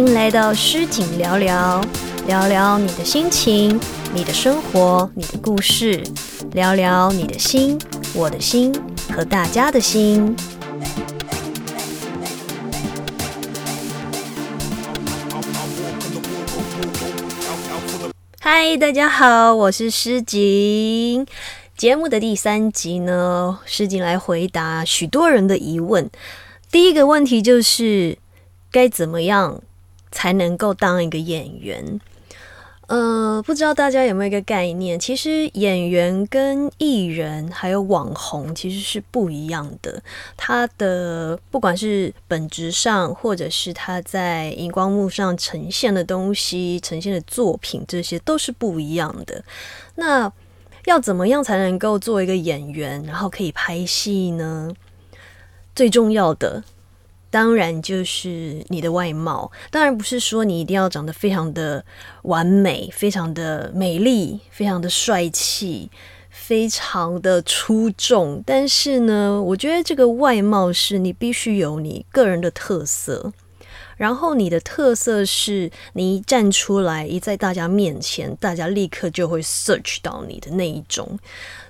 迎来到诗景聊聊，聊聊你的心情、你的生活、你的故事，聊聊你的心、我的心和大家的心。嗨，大家好，我是诗景。节目的第三集呢，诗景来回答许多人的疑问。第一个问题就是该怎么样才能够当一个演员？呃，不知道大家有没有一个概念？其实演员跟艺人还有网红其实是不一样的。他的不管是本质上，或者是他在荧光幕上呈现的东西、呈现的作品，这些都是不一样的。那要怎么样才能够做一个演员，然后可以拍戏呢？最重要的。当然就是你的外貌，当然不是说你一定要长得非常的完美、非常的美丽、非常的帅气、非常的出众。但是呢，我觉得这个外貌是你必须有你个人的特色，然后你的特色是你一站出来，一在大家面前，大家立刻就会 search 到你的那一种。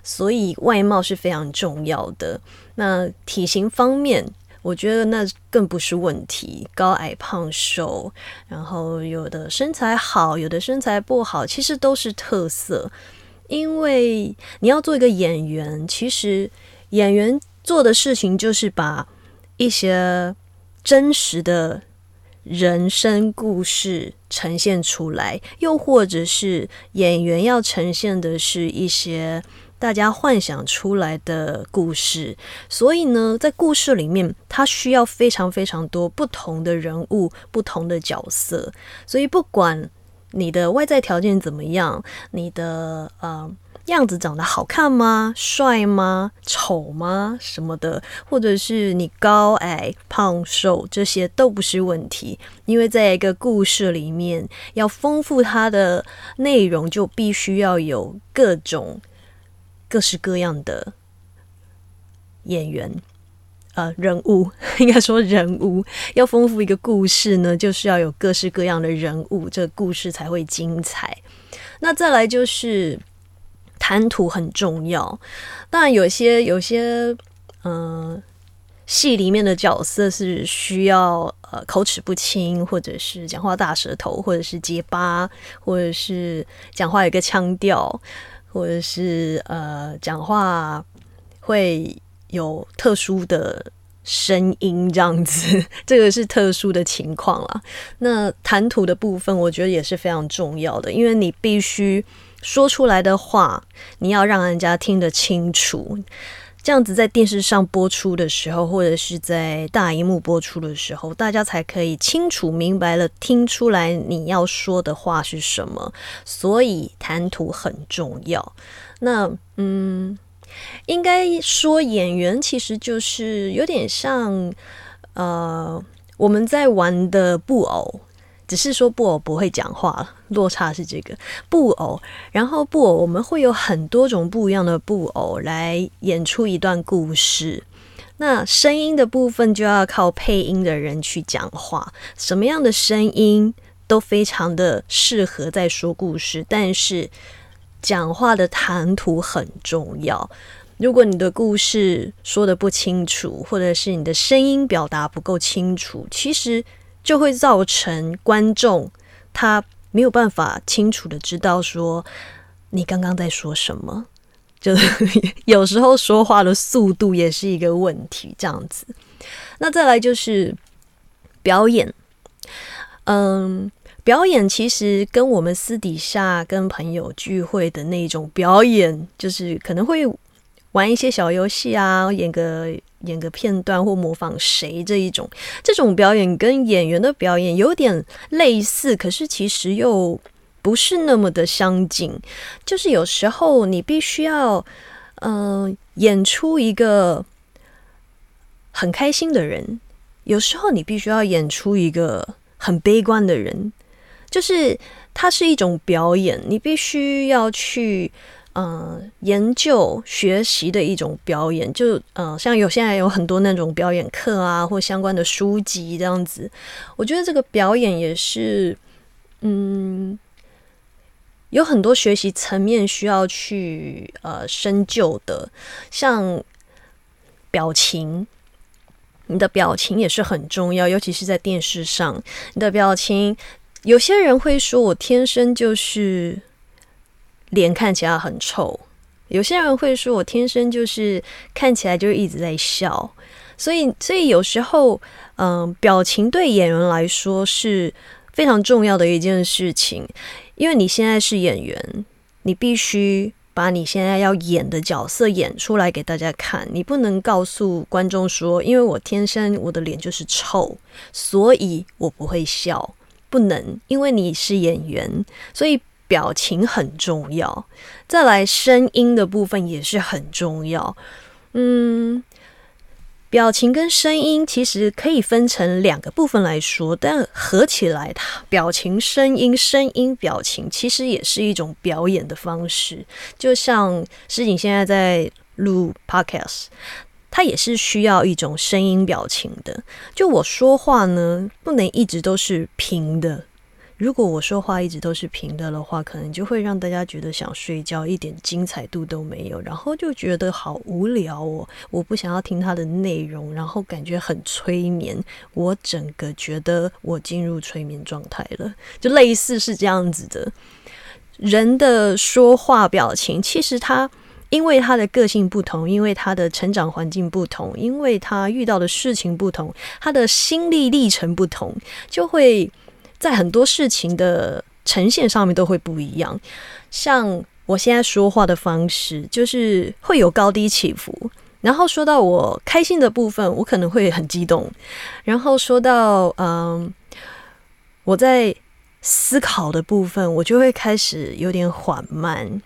所以外貌是非常重要的。那体型方面。我觉得那更不是问题，高矮胖瘦，然后有的身材好，有的身材不好，其实都是特色。因为你要做一个演员，其实演员做的事情就是把一些真实的人生故事呈现出来，又或者是演员要呈现的是一些。大家幻想出来的故事，所以呢，在故事里面，它需要非常非常多不同的人物、不同的角色。所以，不管你的外在条件怎么样，你的呃样子长得好看吗、帅吗、丑吗什么的，或者是你高矮胖瘦，这些都不是问题。因为在一个故事里面，要丰富它的内容，就必须要有各种。各式各样的演员，呃，人物 应该说人物要丰富一个故事呢，就是要有各式各样的人物，这个故事才会精彩。那再来就是谈吐很重要，当然有些有些嗯戏里面的角色是需要呃口齿不清，或者是讲话大舌头，或者是结巴，或者是讲话有个腔调。或者是呃，讲话会有特殊的声音，这样子，这个是特殊的情况啦。那谈吐的部分，我觉得也是非常重要的，因为你必须说出来的话，你要让人家听得清楚。这样子在电视上播出的时候，或者是在大荧幕播出的时候，大家才可以清楚明白了听出来你要说的话是什么。所以谈吐很重要。那嗯，应该说演员其实就是有点像呃我们在玩的布偶。只是说布偶不会讲话，落差是这个布偶。然后布偶我们会有很多种不一样的布偶来演出一段故事。那声音的部分就要靠配音的人去讲话，什么样的声音都非常的适合在说故事。但是讲话的谈吐很重要。如果你的故事说的不清楚，或者是你的声音表达不够清楚，其实。就会造成观众他没有办法清楚的知道说你刚刚在说什么，就有时候说话的速度也是一个问题。这样子，那再来就是表演。嗯，表演其实跟我们私底下跟朋友聚会的那种表演，就是可能会玩一些小游戏啊，演个。演个片段或模仿谁这一种，这种表演跟演员的表演有点类似，可是其实又不是那么的相近。就是有时候你必须要，嗯，演出一个很开心的人；有时候你必须要演出一个很悲观的人。就是它是一种表演，你必须要去。嗯，研究学习的一种表演，就嗯，像有现在有很多那种表演课啊，或相关的书籍这样子。我觉得这个表演也是，嗯，有很多学习层面需要去呃深究的，像表情，你的表情也是很重要，尤其是在电视上，你的表情，有些人会说我天生就是。脸看起来很臭，有些人会说我天生就是看起来就一直在笑，所以所以有时候，嗯，表情对演员来说是非常重要的一件事情，因为你现在是演员，你必须把你现在要演的角色演出来给大家看，你不能告诉观众说，因为我天生我的脸就是臭，所以我不会笑，不能，因为你是演员，所以。表情很重要，再来声音的部分也是很重要。嗯，表情跟声音其实可以分成两个部分来说，但合起来，它表情、声音、声音、表情其实也是一种表演的方式。就像诗景现在在录 podcast，它也是需要一种声音表情的。就我说话呢，不能一直都是平的。如果我说话一直都是平的的话，可能就会让大家觉得想睡觉，一点精彩度都没有，然后就觉得好无聊哦。我不想要听它的内容，然后感觉很催眠，我整个觉得我进入催眠状态了，就类似是这样子的。人的说话表情，其实他因为他的个性不同，因为他的成长环境不同，因为他遇到的事情不同，他的心历历程不同，就会。在很多事情的呈现上面都会不一样，像我现在说话的方式，就是会有高低起伏。然后说到我开心的部分，我可能会很激动；然后说到嗯我在思考的部分，我就会开始有点缓慢。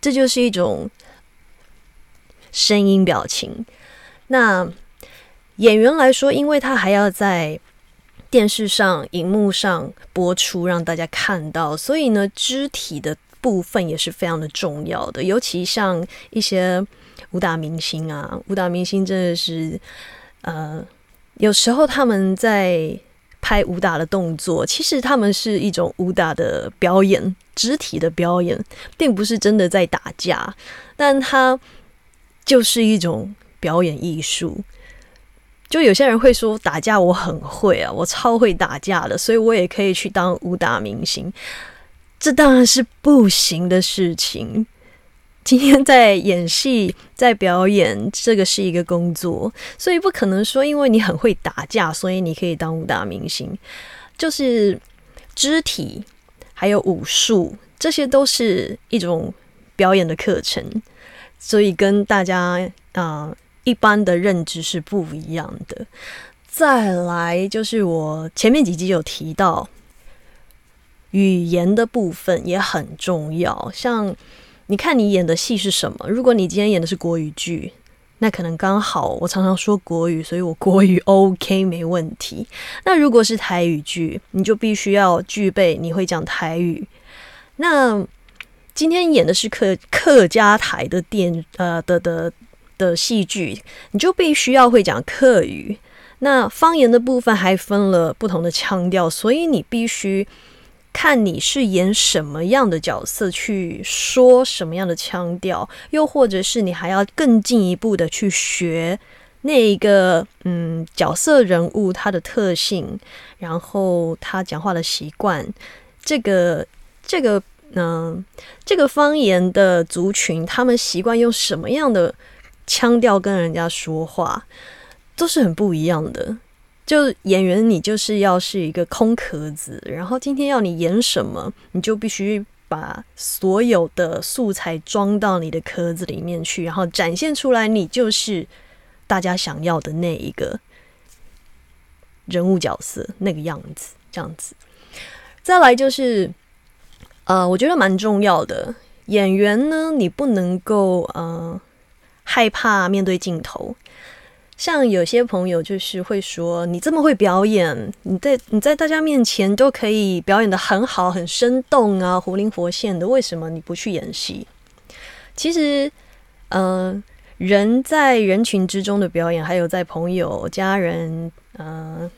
这就是一种声音表情。那演员来说，因为他还要在。电视上、荧幕上播出，让大家看到，所以呢，肢体的部分也是非常的重要的。尤其像一些武打明星啊，武打明星真的是，呃，有时候他们在拍武打的动作，其实他们是一种武打的表演，肢体的表演，并不是真的在打架，但他就是一种表演艺术。就有些人会说打架我很会啊，我超会打架的，所以我也可以去当武打明星。这当然是不行的事情。今天在演戏，在表演，这个是一个工作，所以不可能说因为你很会打架，所以你可以当武打明星。就是肢体还有武术，这些都是一种表演的课程，所以跟大家啊。一般的认知是不一样的。再来就是我前面几集有提到，语言的部分也很重要。像你看你演的戏是什么？如果你今天演的是国语剧，那可能刚好我常常说国语，所以我国语 OK 没问题。那如果是台语剧，你就必须要具备你会讲台语。那今天演的是客客家台的电呃的的。的戏剧，你就必须要会讲客语。那方言的部分还分了不同的腔调，所以你必须看你是演什么样的角色，去说什么样的腔调，又或者是你还要更进一步的去学那一个嗯角色人物他的特性，然后他讲话的习惯，这个这个嗯这个方言的族群，他们习惯用什么样的？腔调跟人家说话都是很不一样的。就演员，你就是要是一个空壳子，然后今天要你演什么，你就必须把所有的素材装到你的壳子里面去，然后展现出来，你就是大家想要的那一个人物角色那个样子，这样子。再来就是，呃，我觉得蛮重要的演员呢，你不能够，呃。害怕面对镜头，像有些朋友就是会说：“你这么会表演，你在你在大家面前都可以表演的很好，很生动啊，活灵活现的，为什么你不去演戏？”其实，呃，人在人群之中的表演，还有在朋友、家人，嗯。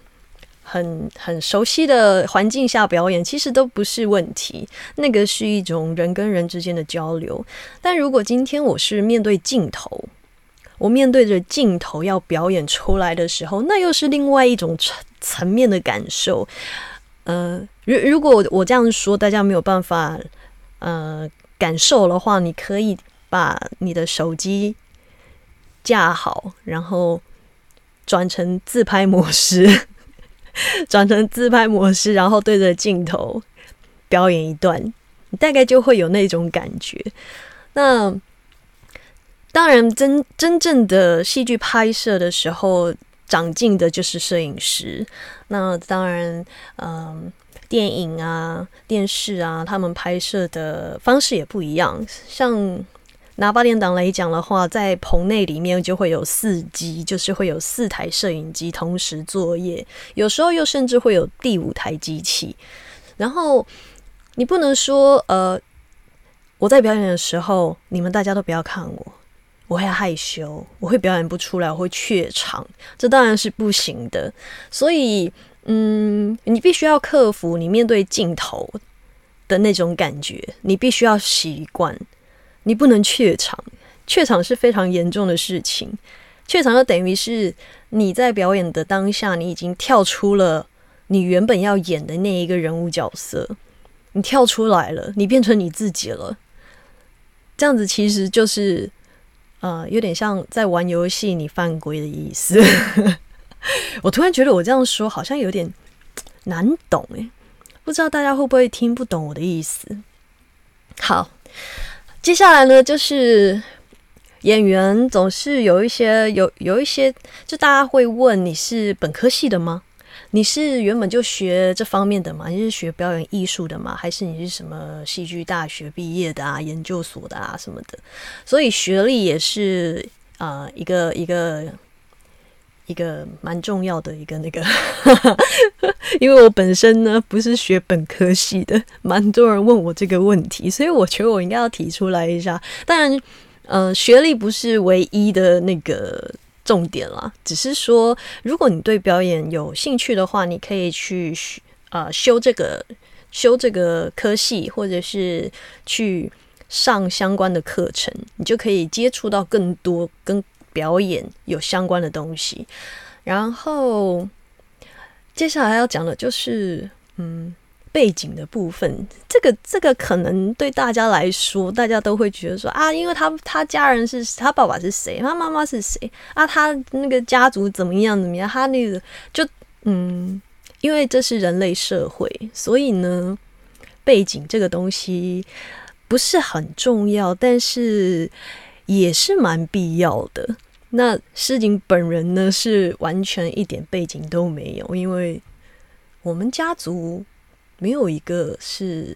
很很熟悉的环境下表演，其实都不是问题。那个是一种人跟人之间的交流。但如果今天我是面对镜头，我面对着镜头要表演出来的时候，那又是另外一种层层面的感受。呃，如如果我这样说，大家没有办法呃感受的话，你可以把你的手机架好，然后转成自拍模式。转成自拍模式，然后对着镜头表演一段，你大概就会有那种感觉。那当然，真真正的戏剧拍摄的时候，长进的就是摄影师。那当然，嗯，电影啊、电视啊，他们拍摄的方式也不一样，像。拿八点档来讲的话，在棚内里面就会有四机，就是会有四台摄影机同时作业，有时候又甚至会有第五台机器。然后你不能说，呃，我在表演的时候，你们大家都不要看我，我会害羞，我会表演不出来，我会怯场，这当然是不行的。所以，嗯，你必须要克服你面对镜头的那种感觉，你必须要习惯。你不能怯场，怯场是非常严重的事情。怯场就等于是你在表演的当下，你已经跳出了你原本要演的那一个人物角色，你跳出来了，你变成你自己了。这样子其实就是，呃，有点像在玩游戏，你犯规的意思。我突然觉得我这样说好像有点难懂诶，不知道大家会不会听不懂我的意思？好。接下来呢，就是演员总是有一些有有一些，就大家会问你是本科系的吗？你是原本就学这方面的吗？你是学表演艺术的吗？还是你是什么戏剧大学毕业的啊？研究所的啊什么的？所以学历也是啊一个一个。一个蛮重要的一个那个，因为我本身呢不是学本科系的，蛮多人问我这个问题，所以我觉得我应该要提出来一下。当然，呃，学历不是唯一的那个重点啦，只是说，如果你对表演有兴趣的话，你可以去呃修这个修这个科系，或者是去上相关的课程，你就可以接触到更多跟。表演有相关的东西，然后接下来要讲的就是嗯背景的部分。这个这个可能对大家来说，大家都会觉得说啊，因为他他家人是他爸爸是谁，他妈妈是谁啊，他那个家族怎么样怎么样，他那个就嗯，因为这是人类社会，所以呢，背景这个东西不是很重要，但是。也是蛮必要的。那诗景本人呢，是完全一点背景都没有，因为我们家族没有一个是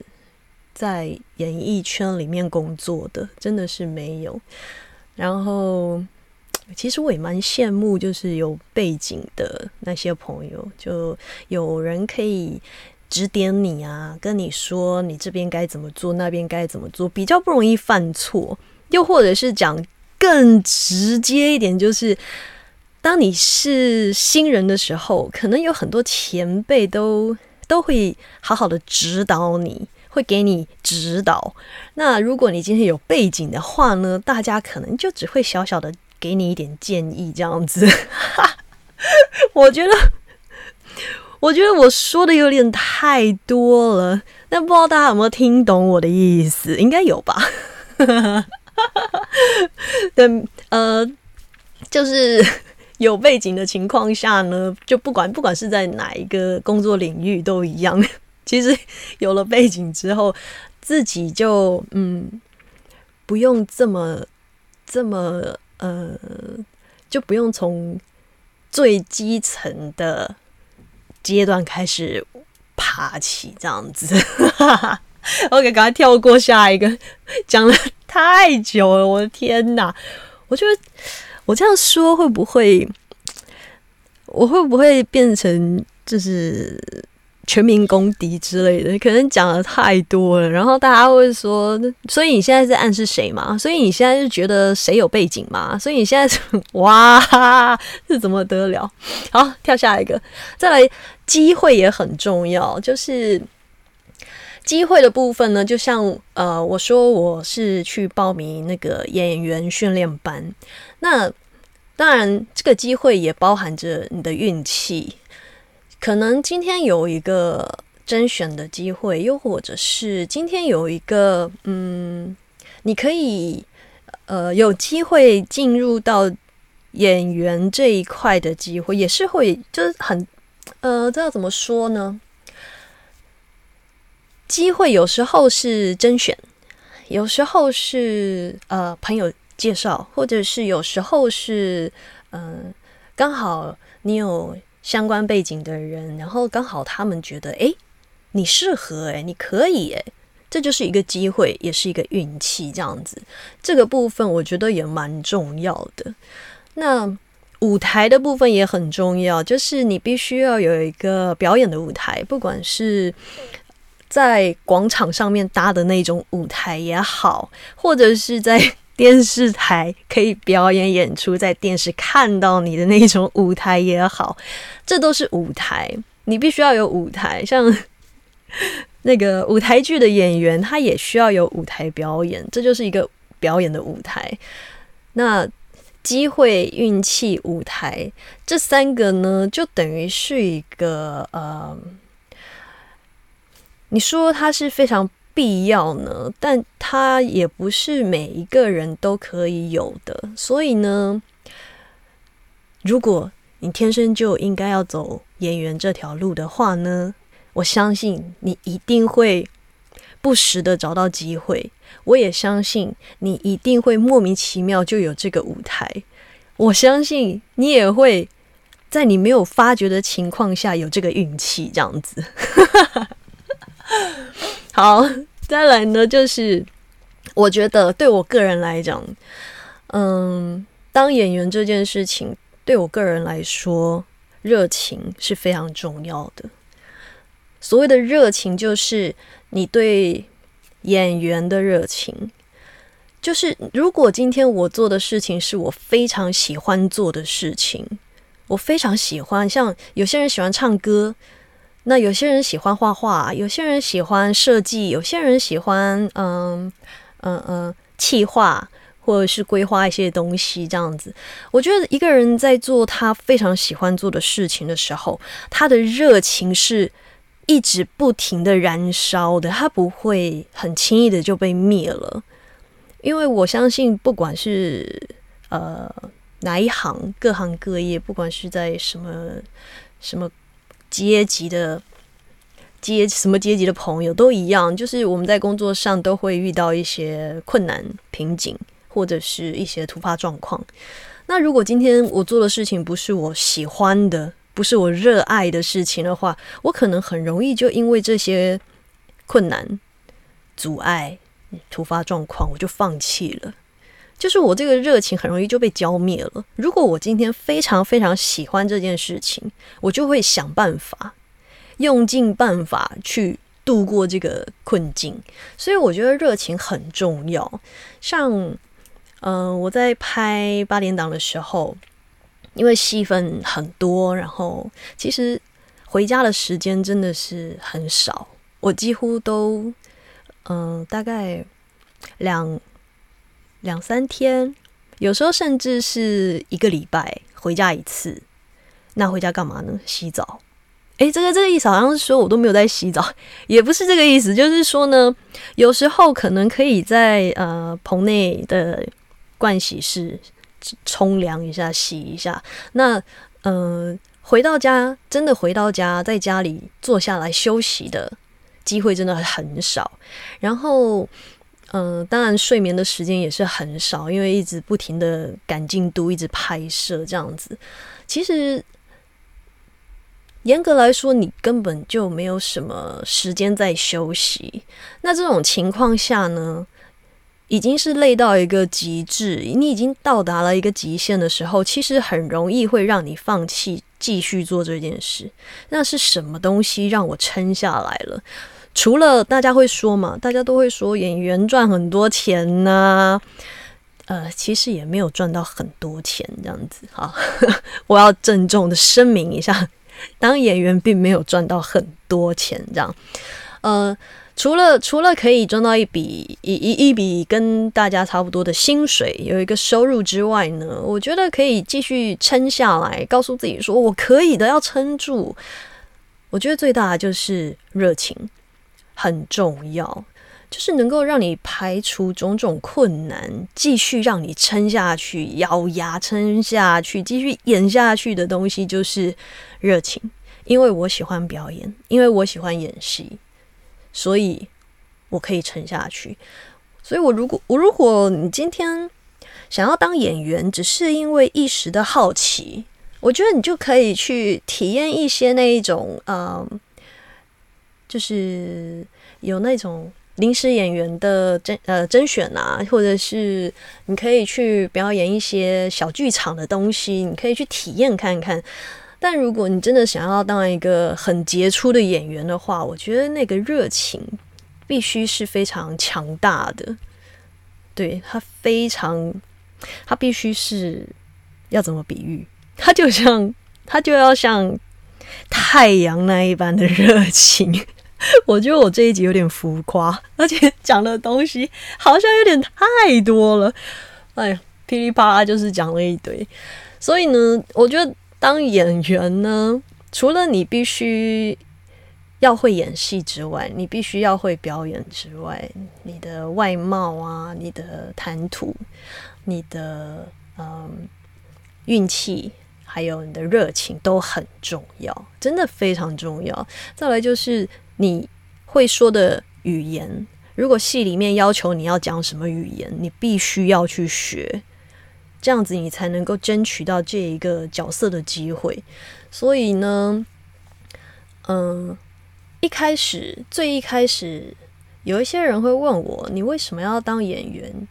在演艺圈里面工作的，真的是没有。然后，其实我也蛮羡慕，就是有背景的那些朋友，就有人可以指点你啊，跟你说你这边该怎么做，那边该怎么做，比较不容易犯错。又或者是讲更直接一点，就是当你是新人的时候，可能有很多前辈都都会好好的指导你，会给你指导。那如果你今天有背景的话呢，大家可能就只会小小的给你一点建议这样子。我觉得，我觉得我说的有点太多了，但不知道大家有没有听懂我的意思？应该有吧。对，呃，就是 有背景的情况下呢，就不管不管是在哪一个工作领域都一样。其实有了背景之后，自己就嗯，不用这么这么呃，就不用从最基层的阶段开始爬起，这样子。OK，赶快跳过下一个，讲了太久了，我的天哪！我觉得我这样说会不会，我会不会变成就是全民公敌之类的，可能讲的太多了，然后大家会说，所以你现在是暗示谁嘛？所以你现在是觉得谁有背景嘛？所以你现在 哇，这怎么得了？好，跳下一个，再来，机会也很重要，就是机会的部分呢，就像呃，我说我是去报名那个演员训练班，那当然这个机会也包含着你的运气。可能今天有一个甄选的机会，又或者是今天有一个嗯，你可以呃有机会进入到演员这一块的机会，也是会就是很呃，这要怎么说呢？机会有时候是甄选，有时候是呃朋友介绍，或者是有时候是嗯刚好你有。相关背景的人，然后刚好他们觉得，哎，你适合，哎，你可以，哎，这就是一个机会，也是一个运气，这样子。这个部分我觉得也蛮重要的。那舞台的部分也很重要，就是你必须要有一个表演的舞台，不管是在广场上面搭的那种舞台也好，或者是在。电视台可以表演演出，在电视看到你的那种舞台也好，这都是舞台。你必须要有舞台，像 那个舞台剧的演员，他也需要有舞台表演，这就是一个表演的舞台。那机会、运气、舞台这三个呢，就等于是一个呃，你说它是非常。必要呢，但它也不是每一个人都可以有的。所以呢，如果你天生就应该要走演员这条路的话呢，我相信你一定会不时的找到机会。我也相信你一定会莫名其妙就有这个舞台。我相信你也会在你没有发觉的情况下有这个运气，这样子。好，再来呢，就是我觉得对我个人来讲，嗯，当演员这件事情对我个人来说，热情是非常重要的。所谓的热情，就是你对演员的热情。就是如果今天我做的事情是我非常喜欢做的事情，我非常喜欢，像有些人喜欢唱歌。那有些人喜欢画画，有些人喜欢设计，有些人喜欢嗯嗯嗯企划或者是规划一些东西这样子。我觉得一个人在做他非常喜欢做的事情的时候，他的热情是一直不停的燃烧的，他不会很轻易的就被灭了。因为我相信，不管是呃哪一行，各行各业，不管是在什么什么。阶级的阶什么阶级的朋友都一样，就是我们在工作上都会遇到一些困难瓶颈，或者是一些突发状况。那如果今天我做的事情不是我喜欢的，不是我热爱的事情的话，我可能很容易就因为这些困难、阻碍、突发状况，我就放弃了。就是我这个热情很容易就被浇灭了。如果我今天非常非常喜欢这件事情，我就会想办法，用尽办法去度过这个困境。所以我觉得热情很重要。像，嗯，我在拍八点档的时候，因为戏份很多，然后其实回家的时间真的是很少。我几乎都，嗯，大概两。两三天，有时候甚至是一个礼拜回家一次。那回家干嘛呢？洗澡。诶，这个这个意思好像是说我都没有在洗澡，也不是这个意思，就是说呢，有时候可能可以在呃棚内的盥洗室冲凉一下、洗一下。那嗯，回到家真的回到家，在家里坐下来休息的机会真的很少。然后。嗯，当然睡眠的时间也是很少，因为一直不停的赶进度，一直拍摄这样子。其实严格来说，你根本就没有什么时间在休息。那这种情况下呢，已经是累到一个极致，你已经到达了一个极限的时候，其实很容易会让你放弃继续做这件事。那是什么东西让我撑下来了？除了大家会说嘛，大家都会说演员赚很多钱呐。呃，其实也没有赚到很多钱，这样子哈。我要郑重的声明一下，当演员并没有赚到很多钱，这样。呃，除了除了可以赚到一笔一一一笔跟大家差不多的薪水，有一个收入之外呢，我觉得可以继续撑下来，告诉自己说我可以的，要撑住。我觉得最大的就是热情，很重要。就是能够让你排除种种困难，继续让你撑下去、咬牙撑下去、继续演下去的东西，就是热情。因为我喜欢表演，因为我喜欢演戏，所以我可以撑下去。所以，我如果我如果你今天想要当演员，只是因为一时的好奇，我觉得你就可以去体验一些那一种，嗯，就是有那种。临时演员的甄呃甄选啊，或者是你可以去表演一些小剧场的东西，你可以去体验看看。但如果你真的想要当一个很杰出的演员的话，我觉得那个热情必须是非常强大的。对他非常，他必须是要怎么比喻？他就像他就要像太阳那一般的热情。我觉得我这一集有点浮夸，而且讲的东西好像有点太多了。哎呀，噼里啪啦就是讲了一堆。所以呢，我觉得当演员呢，除了你必须要会演戏之外，你必须要会表演之外，你的外貌啊，你的谈吐，你的嗯运气，还有你的热情都很重要，真的非常重要。再来就是。你会说的语言，如果戏里面要求你要讲什么语言，你必须要去学，这样子你才能够争取到这一个角色的机会。所以呢，嗯，一开始最一开始，有一些人会问我，你为什么要当演员？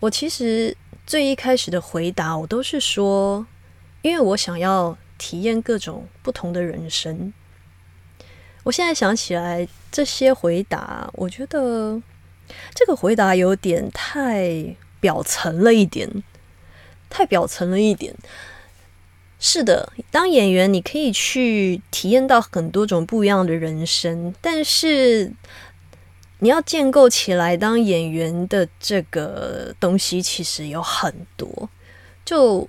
我其实最一开始的回答，我都是说，因为我想要体验各种不同的人生。我现在想起来这些回答，我觉得这个回答有点太表层了一点，太表层了一点。是的，当演员你可以去体验到很多种不一样的人生，但是你要建构起来当演员的这个东西，其实有很多。就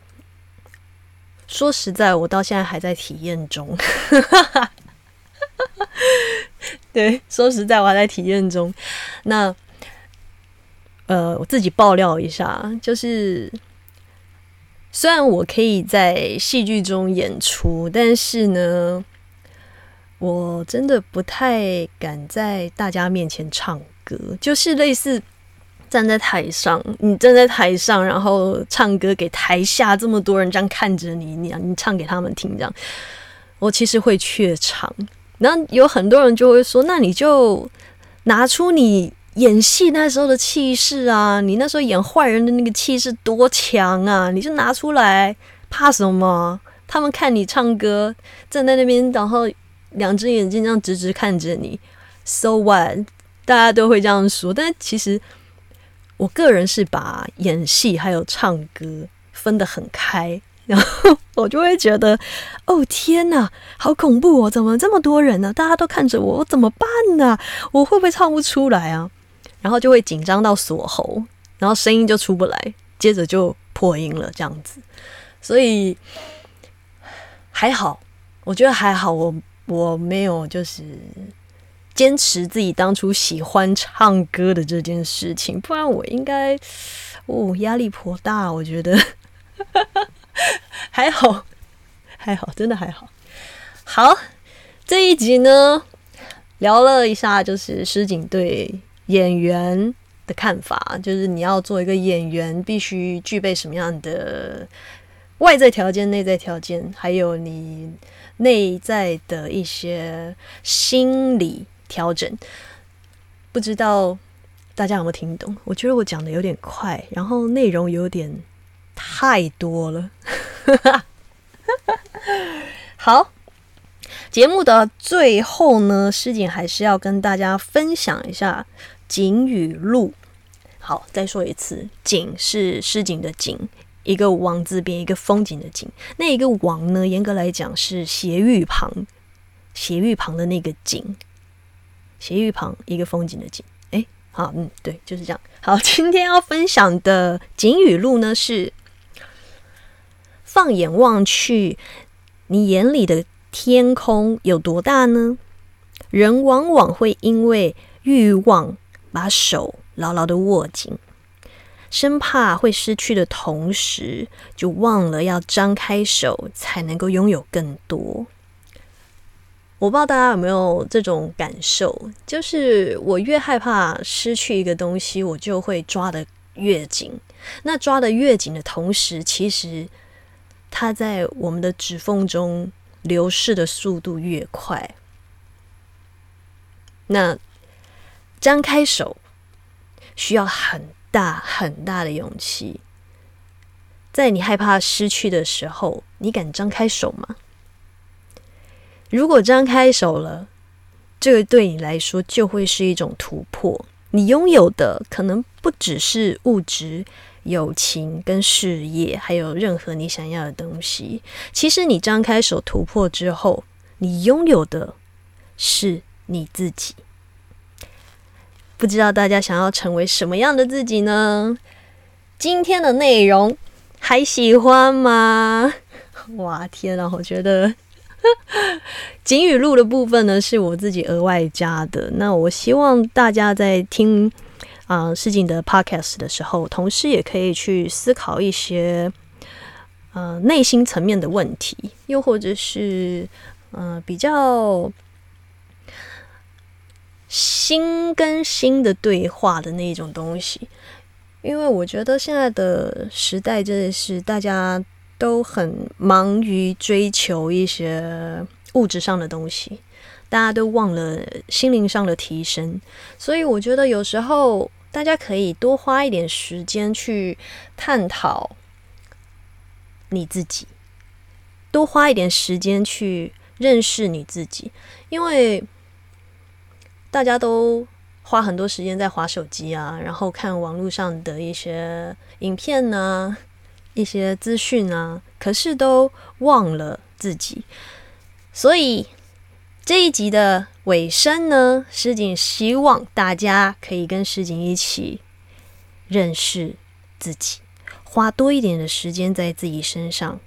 说实在，我到现在还在体验中。对，说实在，我还在体验中。那，呃，我自己爆料一下，就是虽然我可以在戏剧中演出，但是呢，我真的不太敢在大家面前唱歌，就是类似站在台上，你站在台上，然后唱歌给台下这么多人这样看着你，你你唱给他们听，这样，我其实会怯场。然后有很多人就会说：“那你就拿出你演戏那时候的气势啊！你那时候演坏人的那个气势多强啊！你就拿出来，怕什么？他们看你唱歌，站在那边，然后两只眼睛这样直直看着你，so what？大家都会这样说。但其实，我个人是把演戏还有唱歌分得很开。”然后我就会觉得，哦天哪，好恐怖哦！怎么这么多人呢？大家都看着我，我怎么办呢？我会不会唱不出来啊？然后就会紧张到锁喉，然后声音就出不来，接着就破音了，这样子。所以还好，我觉得还好，我我没有就是坚持自己当初喜欢唱歌的这件事情，不然我应该哦压力颇大，我觉得。还好，还好，真的还好。好，这一集呢，聊了一下，就是诗景对演员的看法，就是你要做一个演员，必须具备什么样的外在条件、内在条件，还有你内在的一些心理调整。不知道大家有没有听懂？我觉得我讲的有点快，然后内容有点。太多了，哈 哈好，节目的最后呢，诗景还是要跟大家分享一下景语录。好，再说一次，景是诗景的景，一个王字边一个风景的景。那一个王呢，严格来讲是斜玉旁，斜玉旁的那个景，斜玉旁一个风景的景。哎，好，嗯，对，就是这样。好，今天要分享的景语录呢是。放眼望去，你眼里的天空有多大呢？人往往会因为欲望把手牢牢的握紧，生怕会失去的同时，就忘了要张开手才能够拥有更多。我不知道大家有没有这种感受，就是我越害怕失去一个东西，我就会抓得越紧。那抓得越紧的同时，其实。它在我们的指缝中流逝的速度越快，那张开手需要很大很大的勇气。在你害怕失去的时候，你敢张开手吗？如果张开手了，这个对你来说就会是一种突破。你拥有的可能不只是物质。友情跟事业，还有任何你想要的东西，其实你张开手突破之后，你拥有的是你自己。不知道大家想要成为什么样的自己呢？今天的内容还喜欢吗？哇天啊！我觉得 景语录的部分呢，是我自己额外加的。那我希望大家在听。啊，市井的 podcast 的时候，同时也可以去思考一些呃内心层面的问题，又或者是呃比较心跟心的对话的那一种东西。因为我觉得现在的时代真的是大家都很忙于追求一些物质上的东西，大家都忘了心灵上的提升，所以我觉得有时候。大家可以多花一点时间去探讨你自己，多花一点时间去认识你自己，因为大家都花很多时间在划手机啊，然后看网络上的一些影片呢，一些资讯啊，可是都忘了自己，所以。这一集的尾声呢，诗锦希望大家可以跟诗锦一起认识自己，花多一点的时间在自己身上，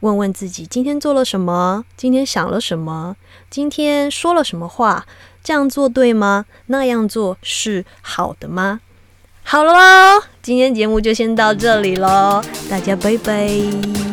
问问自己今天做了什么，今天想了什么，今天说了什么话，这样做对吗？那样做是好的吗？好了喽，今天节目就先到这里喽，大家拜拜。